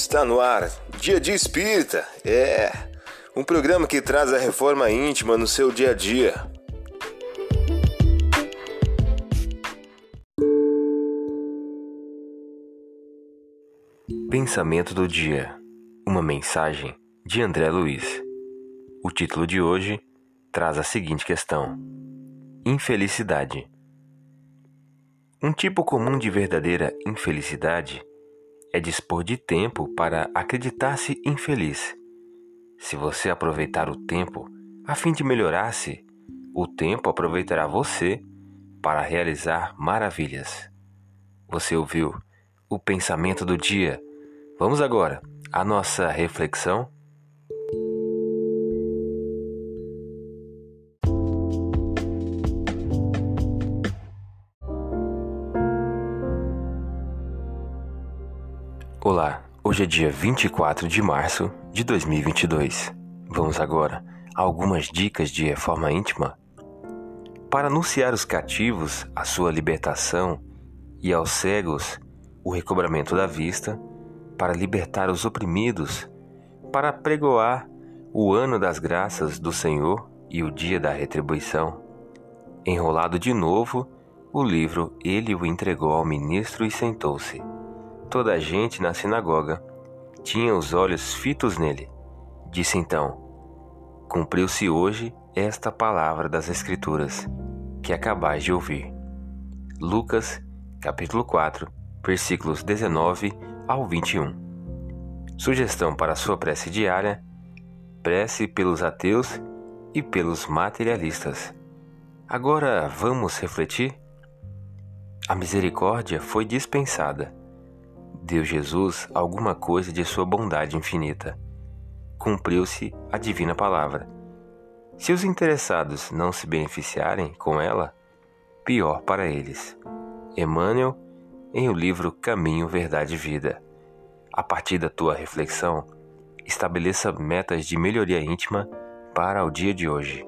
Está no ar, Dia de Espírita. É um programa que traz a reforma íntima no seu dia a dia. Pensamento do dia. Uma mensagem de André Luiz. O título de hoje traz a seguinte questão: Infelicidade. Um tipo comum de verdadeira infelicidade é dispor de tempo para acreditar-se infeliz. Se você aproveitar o tempo a fim de melhorar-se, o tempo aproveitará você para realizar maravilhas. Você ouviu o pensamento do dia? Vamos agora à nossa reflexão. Olá, hoje é dia 24 de março de 2022. Vamos agora a algumas dicas de reforma íntima. Para anunciar os cativos a sua libertação e aos cegos o recobramento da vista, para libertar os oprimidos, para pregoar o ano das graças do Senhor e o dia da retribuição. Enrolado de novo, o livro ele o entregou ao ministro e sentou-se. Toda a gente na sinagoga tinha os olhos fitos nele. Disse então: Cumpriu-se hoje esta palavra das Escrituras que acabais de ouvir. Lucas, capítulo 4, versículos 19 ao 21. Sugestão para sua prece diária: prece pelos ateus e pelos materialistas. Agora vamos refletir? A misericórdia foi dispensada deu Jesus alguma coisa de sua bondade infinita. Cumpriu-se a divina palavra. Se os interessados não se beneficiarem com ela, pior para eles. Emmanuel, em o livro Caminho, Verdade e Vida. A partir da tua reflexão, estabeleça metas de melhoria íntima para o dia de hoje.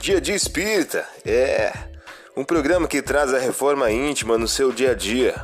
Dia de Espírita. É um programa que traz a reforma íntima no seu dia a dia.